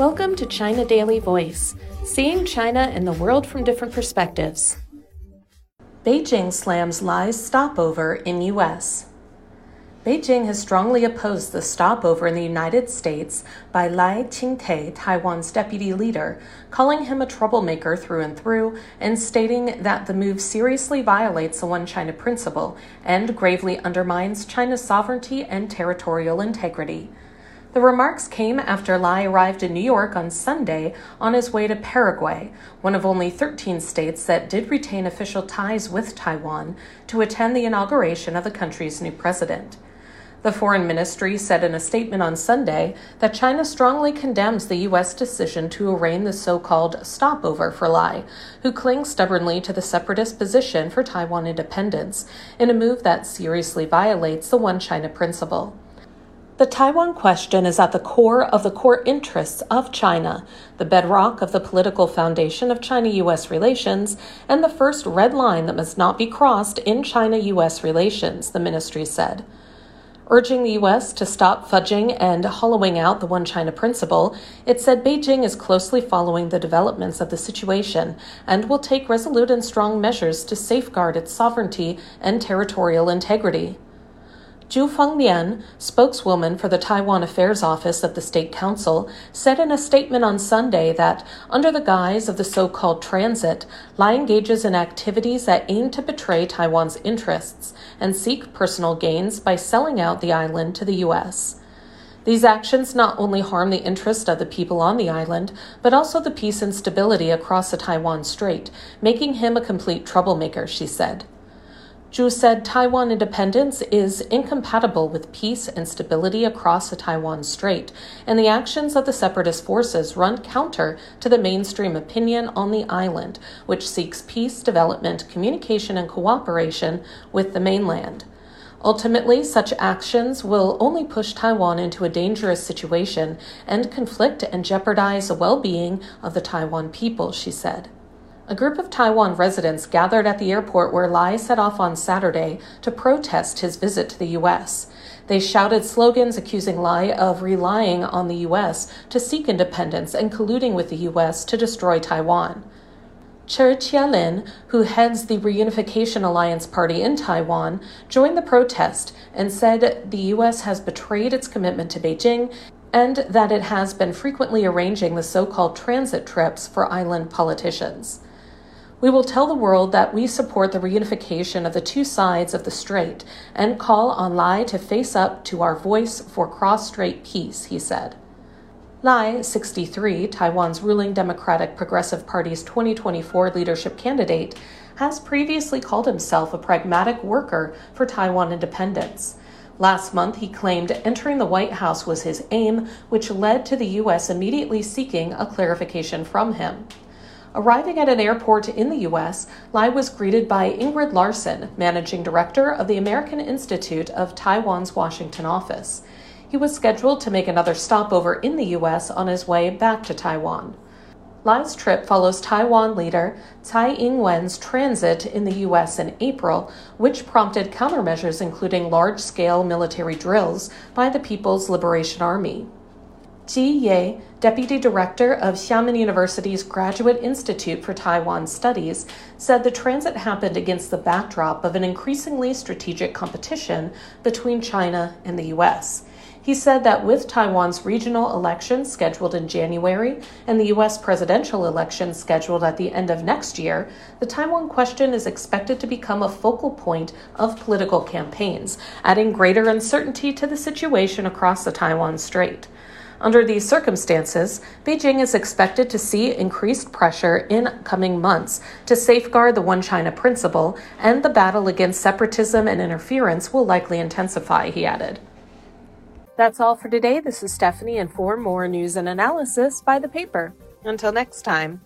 Welcome to China Daily Voice, seeing China and the world from different perspectives. Beijing slams Lai's stopover in U.S. Beijing has strongly opposed the stopover in the United States by Lai Ching-te, Taiwan's deputy leader, calling him a troublemaker through and through and stating that the move seriously violates the One China principle and gravely undermines China's sovereignty and territorial integrity. The remarks came after Lai arrived in New York on Sunday on his way to Paraguay, one of only 13 states that did retain official ties with Taiwan, to attend the inauguration of the country's new president. The foreign ministry said in a statement on Sunday that China strongly condemns the U.S. decision to arraign the so called stopover for Lai, who clings stubbornly to the separatist position for Taiwan independence, in a move that seriously violates the One China principle. The Taiwan question is at the core of the core interests of China, the bedrock of the political foundation of China US relations, and the first red line that must not be crossed in China US relations, the ministry said urging the U.S. to stop fudging and hollowing out the One China principle, it said Beijing is closely following the developments of the situation and will take resolute and strong measures to safeguard its sovereignty and territorial integrity. Zhu Fenglian, spokeswoman for the Taiwan Affairs Office of the State Council, said in a statement on Sunday that, under the guise of the so called transit, Lai engages in activities that aim to betray Taiwan's interests and seek personal gains by selling out the island to the U.S. These actions not only harm the interest of the people on the island, but also the peace and stability across the Taiwan Strait, making him a complete troublemaker, she said. Zhu said Taiwan independence is incompatible with peace and stability across the Taiwan Strait, and the actions of the separatist forces run counter to the mainstream opinion on the island, which seeks peace, development, communication, and cooperation with the mainland. Ultimately, such actions will only push Taiwan into a dangerous situation and conflict and jeopardize the well being of the Taiwan people, she said. A group of Taiwan residents gathered at the airport where Lai set off on Saturday to protest his visit to the U.S. They shouted slogans accusing Lai of relying on the U.S. to seek independence and colluding with the U.S. to destroy Taiwan. Cher Chia-lin, who heads the Reunification Alliance Party in Taiwan, joined the protest and said the U.S. has betrayed its commitment to Beijing and that it has been frequently arranging the so called transit trips for island politicians. We will tell the world that we support the reunification of the two sides of the strait and call on Lai to face up to our voice for cross strait peace, he said. Lai, 63, Taiwan's ruling Democratic Progressive Party's 2024 leadership candidate, has previously called himself a pragmatic worker for Taiwan independence. Last month, he claimed entering the White House was his aim, which led to the U.S. immediately seeking a clarification from him. Arriving at an airport in the U.S., Lai was greeted by Ingrid Larson, managing director of the American Institute of Taiwan's Washington office. He was scheduled to make another stopover in the U.S. on his way back to Taiwan. Lai's trip follows Taiwan leader Tsai Ing wen's transit in the U.S. in April, which prompted countermeasures including large scale military drills by the People's Liberation Army. Ji Ye, deputy director of Xiamen University's Graduate Institute for Taiwan Studies, said the transit happened against the backdrop of an increasingly strategic competition between China and the U.S. He said that with Taiwan's regional elections scheduled in January and the U.S. presidential election scheduled at the end of next year, the Taiwan question is expected to become a focal point of political campaigns, adding greater uncertainty to the situation across the Taiwan Strait. Under these circumstances, Beijing is expected to see increased pressure in coming months to safeguard the One China principle, and the battle against separatism and interference will likely intensify, he added. That's all for today. This is Stephanie, and for more news and analysis, by the paper. Until next time.